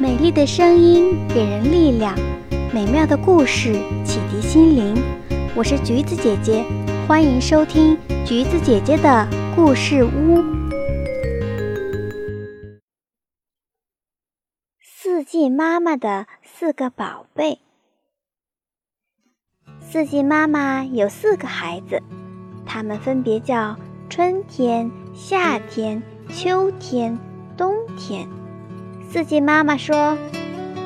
美丽的声音给人力量，美妙的故事启迪心灵。我是橘子姐姐，欢迎收听橘子姐姐的故事屋。四季妈妈的四个宝贝。四季妈妈有四个孩子，他们分别叫春天、夏天、秋天、冬天。四季妈妈说：“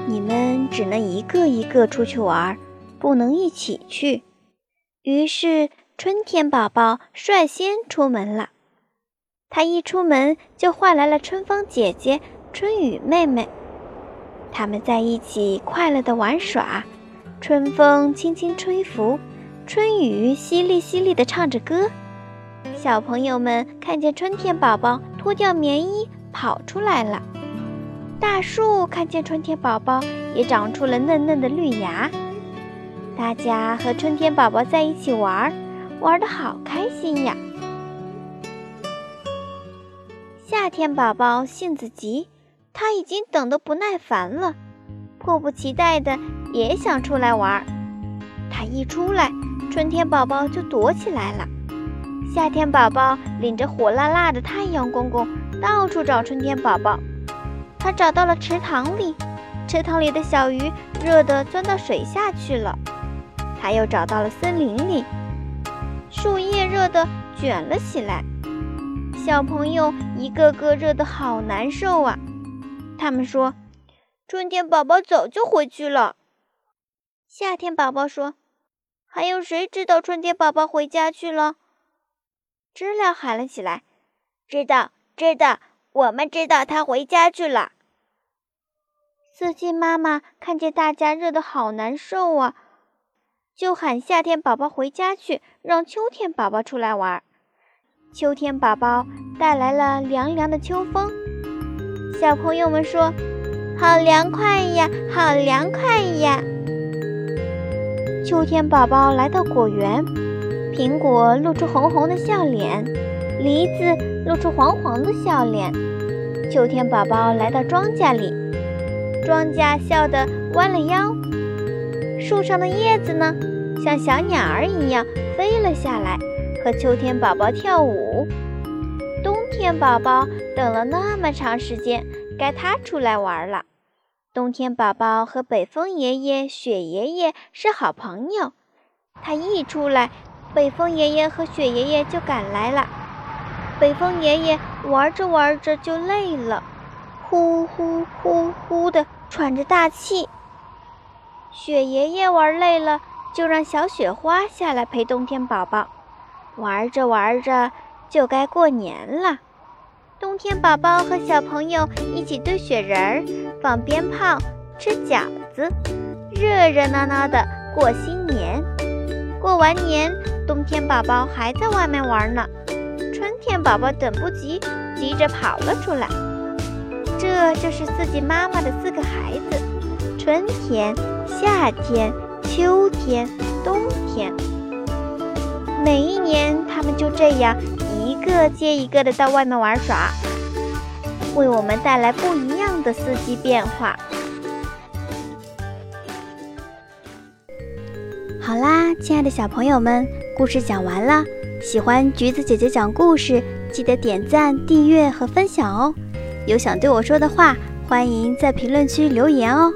你们只能一个一个出去玩，不能一起去。”于是，春天宝宝率先出门了。他一出门就换来了春风姐姐、春雨妹妹。他们在一起快乐地玩耍，春风轻轻吹拂，春雨淅沥淅沥地唱着歌。小朋友们看见春天宝宝脱掉棉衣跑出来了。大树看见春天宝宝，也长出了嫩嫩的绿芽。大家和春天宝宝在一起玩，玩的好开心呀！夏天宝宝性子急，他已经等得不耐烦了，迫不及待的也想出来玩。他一出来，春天宝宝就躲起来了。夏天宝宝领着火辣辣的太阳公公，到处找春天宝宝。他找到了池塘里，池塘里的小鱼热得钻到水下去了。他又找到了森林里，树叶热得卷了起来。小朋友一个个热得好难受啊！他们说：“春天宝宝早就回去了。”夏天宝宝说：“还有谁知道春天宝宝回家去了？”知了喊了起来：“知道，知道，我们知道他回家去了。”四季妈妈看见大家热得好难受啊，就喊夏天宝宝回家去，让秋天宝宝出来玩。秋天宝宝带来了凉凉的秋风，小朋友们说：“好凉快呀，好凉快呀！”秋天宝宝来到果园，苹果露出红红的笑脸，梨子露出黄黄的笑脸。秋天宝宝来到庄稼里。庄稼笑得弯了腰，树上的叶子呢，像小鸟儿一样飞了下来，和秋天宝宝跳舞。冬天宝宝等了那么长时间，该他出来玩了。冬天宝宝和北风爷爷、雪爷爷是好朋友，他一出来，北风爷爷和雪爷爷就赶来了。北风爷爷玩着玩着就累了。呼呼呼呼的喘着大气，雪爷爷玩累了，就让小雪花下来陪冬天宝宝。玩着玩着，就该过年了。冬天宝宝和小朋友一起堆雪人儿、放鞭炮、吃饺子，热热闹闹的过新年。过完年，冬天宝宝还在外面玩呢。春天宝宝等不及，急着跑了出来。这就是四季妈妈的四个孩子：春天、夏天、秋天、冬天。每一年，他们就这样一个接一个的到外面玩耍，为我们带来不一样的四季变化。好啦，亲爱的小朋友们，故事讲完了。喜欢橘子姐姐讲故事，记得点赞、订阅和分享哦。有想对我说的话，欢迎在评论区留言哦。